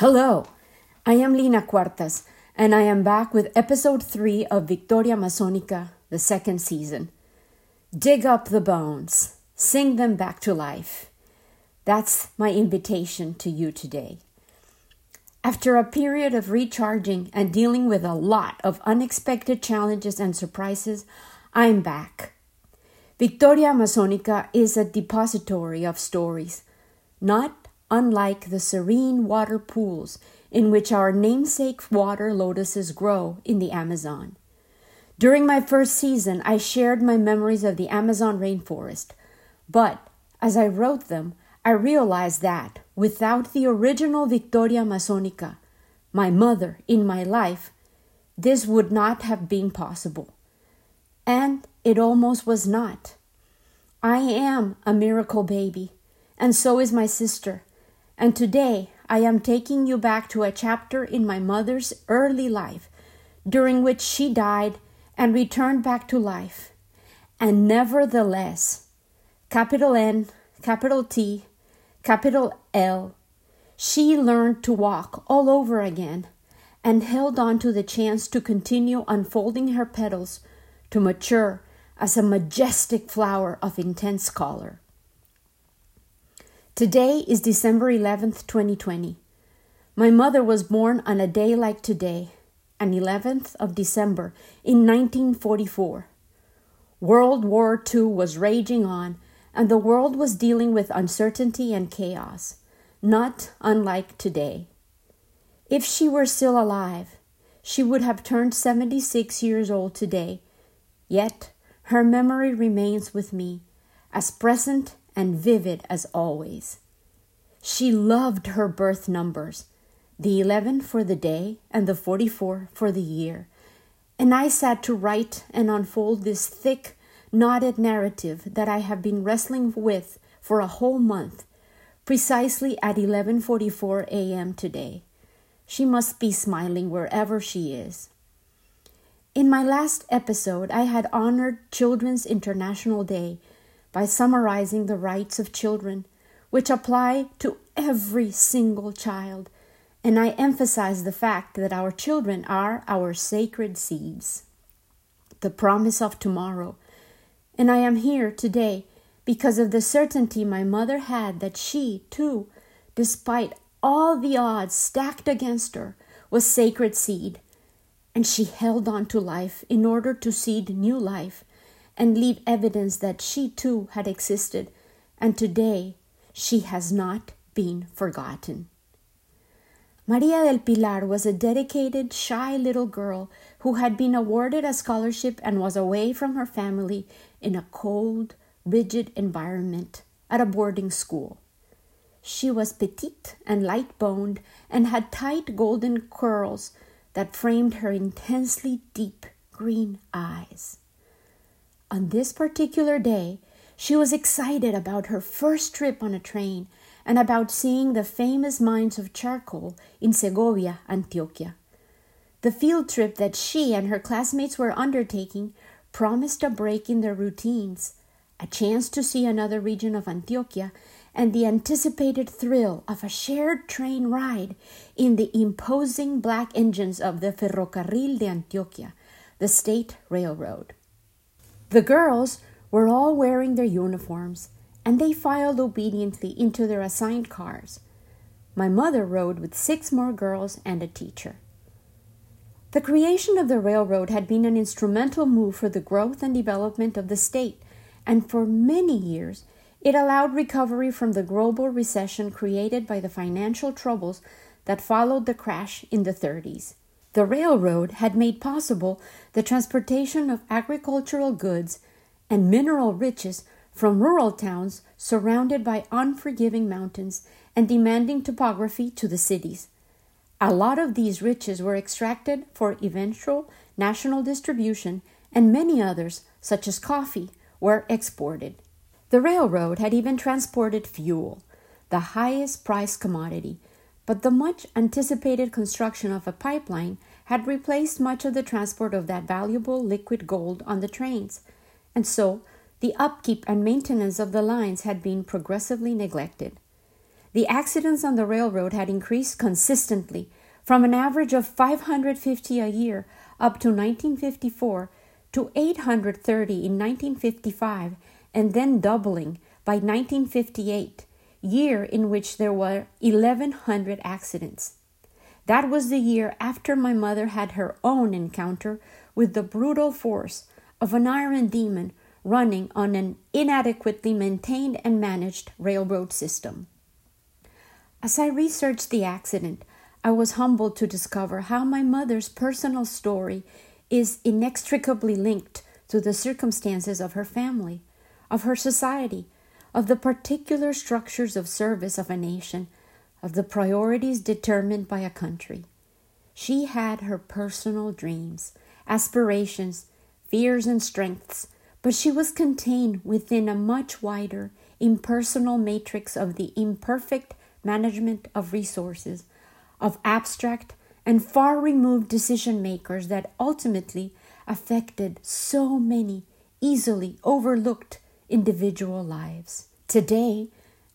Hello, I am Lina Cuartas, and I am back with episode 3 of Victoria Amazonica, the second season. Dig up the bones, sing them back to life. That's my invitation to you today. After a period of recharging and dealing with a lot of unexpected challenges and surprises, I'm back. Victoria Amazonica is a depository of stories, not unlike the serene water pools in which our namesake water lotuses grow in the Amazon. During my first season, I shared my memories of the Amazon rainforest, but as I wrote them, I realized that without the original Victoria Amazonica, my mother in my life, this would not have been possible. And it almost was not. I am a miracle baby, and so is my sister. And today I am taking you back to a chapter in my mother's early life, during which she died and returned back to life. And nevertheless, capital N, capital T, capital L, she learned to walk all over again and held on to the chance to continue unfolding her petals to mature as a majestic flower of intense color. Today is December 11th, 2020. My mother was born on a day like today, an 11th of December in 1944. World War II was raging on, and the world was dealing with uncertainty and chaos, not unlike today. If she were still alive, she would have turned 76 years old today, yet her memory remains with me, as present and vivid as always. She loved her birth numbers, the 11 for the day and the 44 for the year, and I sat to write and unfold this thick, knotted narrative that I have been wrestling with for a whole month, precisely at 11:44 a.m. today. She must be smiling wherever she is. In my last episode, I had honored Children's International Day by summarizing the rights of children, which apply to every single child, and I emphasize the fact that our children are our sacred seeds, the promise of tomorrow, and I am here today because of the certainty my mother had that she, too, despite all the odds stacked against her, was sacred seed. And she held on to life in order to seed new life and leave evidence that she too had existed, and today she has not been forgotten. Maria del Pilar was a dedicated, shy little girl who had been awarded a scholarship and was away from her family in a cold, rigid environment at a boarding school. She was petite and light boned and had tight golden curls that framed her intensely deep green eyes. On this particular day, she was excited about her first trip on a train and about seeing the famous mines of charcoal in Segovia, Antioquia. The field trip that she and her classmates were undertaking promised a break in their routines, a chance to see another region of Antioquia, and the anticipated thrill of a shared train ride in the imposing black engines of the Ferrocarril de Antioquia, the state railroad. The girls were all wearing their uniforms and they filed obediently into their assigned cars. My mother rode with six more girls and a teacher. The creation of the railroad had been an instrumental move for the growth and development of the state, and for many years it allowed recovery from the global recession created by the financial troubles that followed the crash in the 30s. The railroad had made possible the transportation of agricultural goods and mineral riches from rural towns surrounded by unforgiving mountains and demanding topography to the cities. A lot of these riches were extracted for eventual national distribution, and many others, such as coffee, were exported. The railroad had even transported fuel, the highest priced commodity, but the much anticipated construction of a pipeline had replaced much of the transport of that valuable liquid gold on the trains, and so the upkeep and maintenance of the lines had been progressively neglected. The accidents on the railroad had increased consistently from an average of 550 a year up to 1954 to 830 in 1955 and then doubling by 1958, year in which there were 1100 accidents. That was the year after my mother had her own encounter with the brutal force of an iron demon running on an inadequately maintained and managed railroad system. As I researched the accident, I was humbled to discover how my mother's personal story is inextricably linked to the circumstances of her family, of her society, of the particular structures of service of a nation, of the priorities determined by a country. She had her personal dreams, aspirations, fears, and strengths, but she was contained within a much wider, impersonal matrix of the imperfect management of resources, of abstract and far removed decision makers that ultimately affected so many easily overlooked individual lives. Today,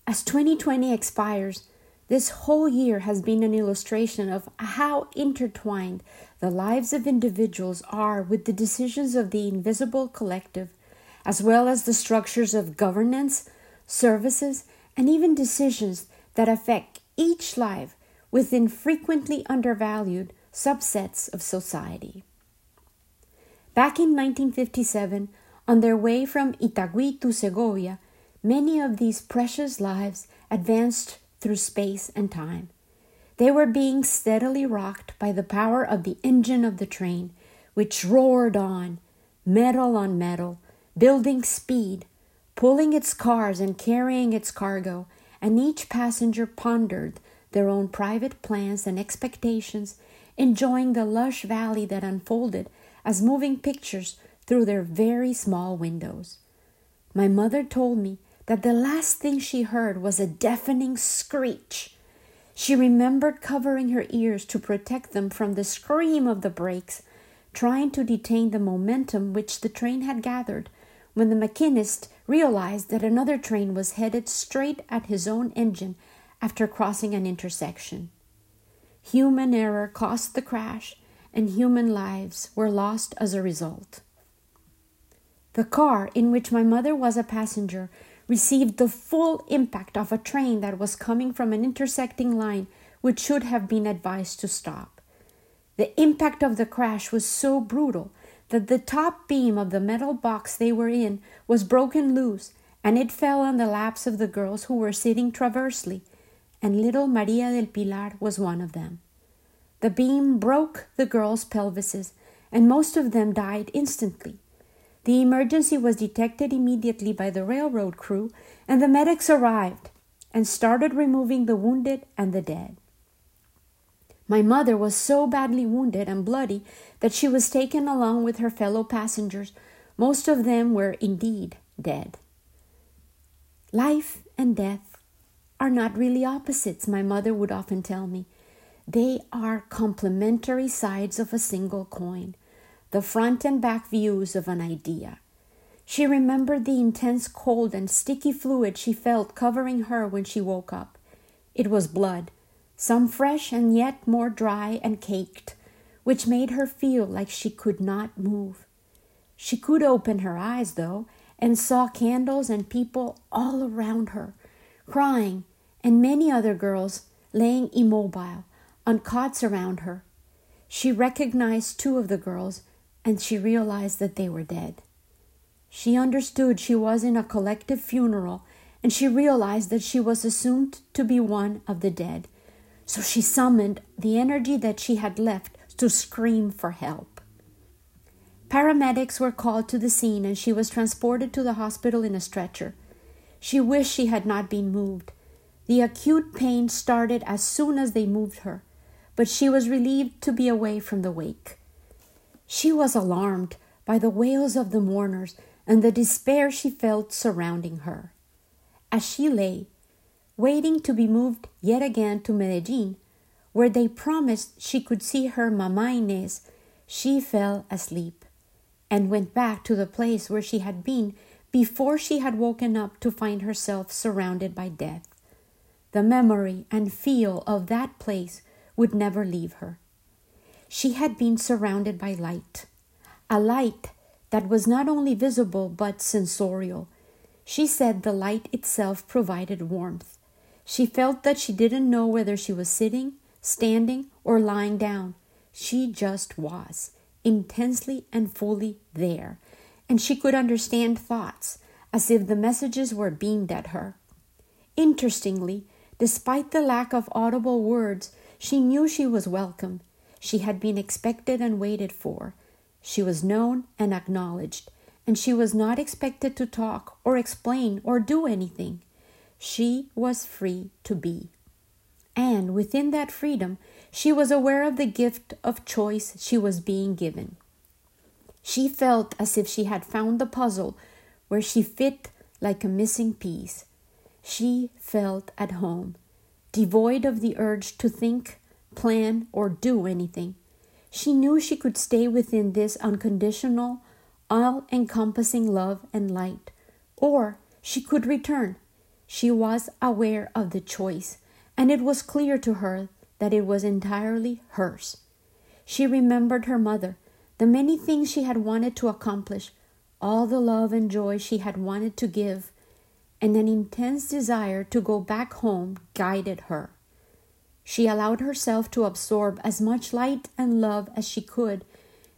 as 2020 expires, this whole year has been an illustration of how intertwined the lives of individuals are with the decisions of the invisible collective, as well as the structures of governance, services, and even decisions that affect each life within frequently undervalued subsets of society. Back in 1957, on their way from Itagüí to Segovia, many of these precious lives advanced through space and time. They were being steadily rocked by the power of the engine of the train, which roared on, metal on metal, building speed, pulling its cars and carrying its cargo, and each passenger pondered their own private plans and expectations, enjoying the lush valley that unfolded as moving pictures through their very small windows. My mother told me that the last thing she heard was a deafening screech. She remembered covering her ears to protect them from the scream of the brakes, trying to detain the momentum which the train had gathered when the machinist realized that another train was headed straight at his own engine after crossing an intersection. Human error caused the crash, and human lives were lost as a result. The car in which my mother was a passenger received the full impact of a train that was coming from an intersecting line which should have been advised to stop. The impact of the crash was so brutal that the top beam of the metal box they were in was broken loose and it fell on the laps of the girls who were sitting traversely, and little Maria del Pilar was one of them. The beam broke the girls' pelvises, and most of them died instantly. The emergency was detected immediately by the railroad crew, and the medics arrived and started removing the wounded and the dead. My mother was so badly wounded and bloody that she was taken along with her fellow passengers. Most of them were indeed dead. Life and death are not really opposites, my mother would often tell me. They are complementary sides of a single coin the front and back views of an idea. She remembered the intense cold and sticky fluid she felt covering her when she woke up. It was blood, some fresh and yet more dry and caked, which made her feel like she could not move. She could open her eyes, though, and saw candles and people all around her, crying, and many other girls laying immobile on cots around her. She recognized two of the girls and she realized that they were dead. She understood she was in a collective funeral, and she realized that she was assumed to be one of the dead. So she summoned the energy that she had left to scream for help. Paramedics were called to the scene, and she was transported to the hospital in a stretcher. She wished she had not been moved. The acute pain started as soon as they moved her, but she was relieved to be away from the wake. She was alarmed by the wails of the mourners and the despair she felt surrounding her. As she lay, waiting to be moved yet again to Medellin, where they promised she could see her Mama Inés, she fell asleep and went back to the place where she had been before she had woken up to find herself surrounded by death. the memory and feel of that place would never leave her. She had been surrounded by light, a light that was not only visible but sensorial. She said the light itself provided warmth. She felt that she didn't know whether she was sitting, standing, or lying down. She just was, intensely and fully there, and she could understand thoughts as if the messages were beamed at her. Interestingly, despite the lack of audible words, she knew she was welcome. She had been expected and waited for. She was known and acknowledged, and she was not expected to talk or explain or do anything. She was free to be. And within that freedom, she was aware of the gift of choice she was being given. She felt as if she had found the puzzle where she fit like a missing piece. She felt at home, devoid of the urge to think, plan, or do anything. She knew she could stay within this unconditional, all encompassing love and light, or she could return. She was aware of the choice, and it was clear to her that it was entirely hers. She remembered her mother, the many things she had wanted to accomplish, all the love and joy she had wanted to give, and an intense desire to go back home guided her. She allowed herself to absorb as much light and love as she could,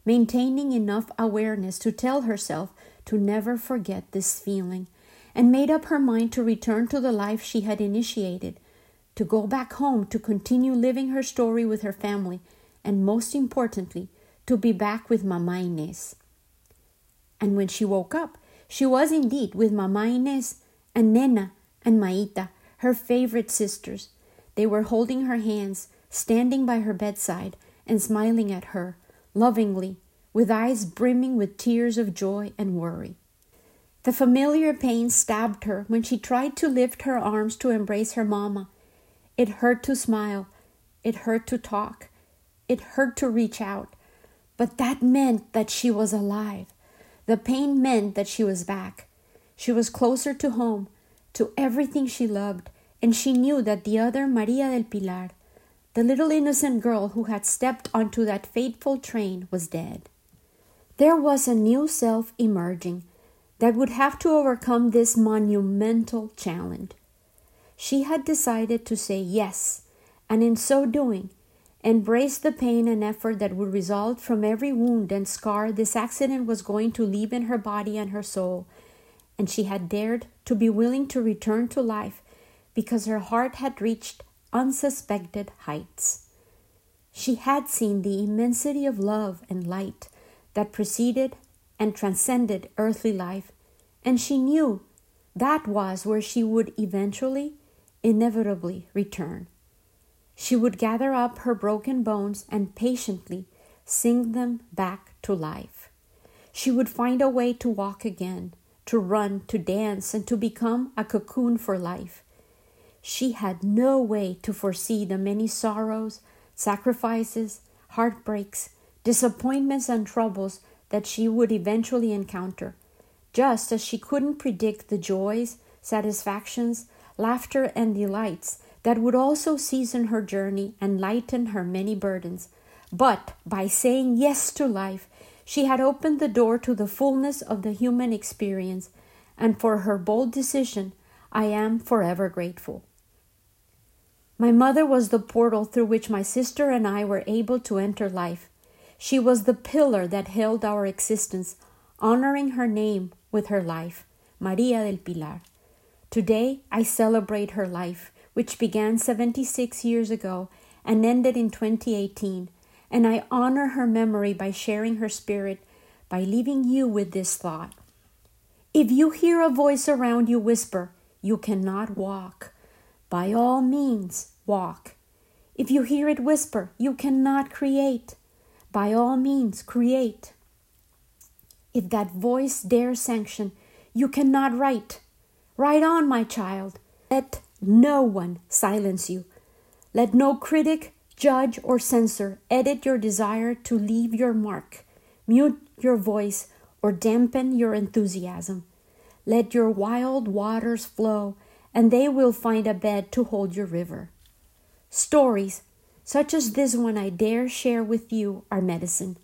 maintaining enough awareness to tell herself to never forget this feeling, and made up her mind to return to the life she had initiated, to go back home to continue living her story with her family, and most importantly, to be back with Mama Inés. And when she woke up, she was indeed with Mama Inés and Nena and Maita, her favorite sisters. They were holding her hands, standing by her bedside, and smiling at her, lovingly, with eyes brimming with tears of joy and worry. The familiar pain stabbed her when she tried to lift her arms to embrace her mamma. It hurt to smile. It hurt to talk. It hurt to reach out. But that meant that she was alive. The pain meant that she was back. She was closer to home, to everything she loved, and she knew that the other Maria del Pilar, the little innocent girl who had stepped onto that fateful train, was dead. There was a new self emerging that would have to overcome this monumental challenge. She had decided to say yes, and in so doing, embrace the pain and effort that would result from every wound and scar this accident was going to leave in her body and her soul, and she had dared to be willing to return to life because her heart had reached unsuspected heights. She had seen the immensity of love and light that preceded and transcended earthly life, and she knew that was where she would eventually inevitably return. She would gather up her broken bones and patiently sing them back to life. She would find a way to walk again, to run, to dance, and to become a cocoon for life. She had no way to foresee the many sorrows, sacrifices, heartbreaks, disappointments, and troubles that she would eventually encounter, just as she couldn't predict the joys, satisfactions, laughter, and delights that would also season her journey and lighten her many burdens. But by saying yes to life, she had opened the door to the fullness of the human experience, and for her bold decision, I am forever grateful. My mother was the portal through which my sister and I were able to enter life. She was the pillar that held our existence, honoring her name with her life, Maria del Pilar. Today I celebrate her life, which began 76 years ago and ended in 2018, and I honor her memory by sharing her spirit by leaving you with this thought. If you hear a voice around you whisper, You cannot walk, by all means walk. If you hear it whisper, You cannot create, by all means create. If that voice dares sanction, You cannot write, Write on, my child. Let no one silence you. Let no critic, judge, or censor edit your desire to leave your mark, mute your voice, or dampen your enthusiasm. Let your wild waters flow and they will find a bed to hold your river. Stories, such as this one I dare share with you, are medicine.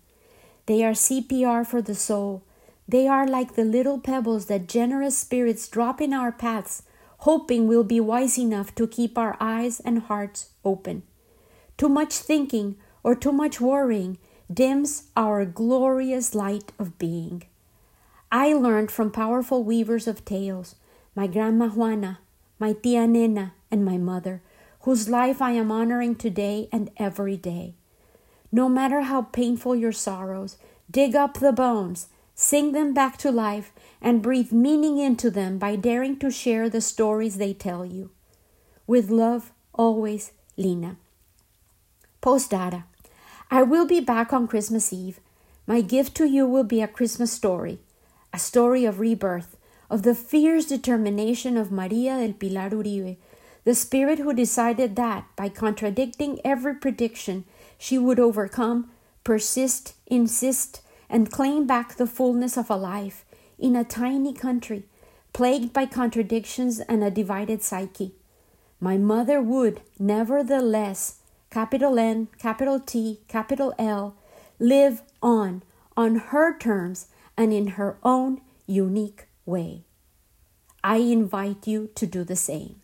They are CPR for the soul. They are like the little pebbles that generous spirits drop in our paths, hoping we'll be wise enough to keep our eyes and hearts open. Too much thinking or too much worrying dims our glorious light of being. I learned from powerful weavers of tales, my Grandma Juana, my Tia Nena, and my mother, whose life I am honoring today and every day. No matter how painful your sorrows, dig up the bones, sing them back to life, and breathe meaning into them by daring to share the stories they tell you. With love, always, Lina. Postdata. I will be back on Christmas Eve. My gift to you will be a Christmas story, a story of rebirth, of the fierce determination of Maria del Pilar Uribe, the spirit who decided that, by contradicting every prediction, she would overcome, persist, insist, and claim back the fullness of a life in a tiny country, plagued by contradictions and a divided psyche. My mother would, nevertheless, capital N, capital T, capital L, live on on her terms and in her own unique way. I invite you to do the same.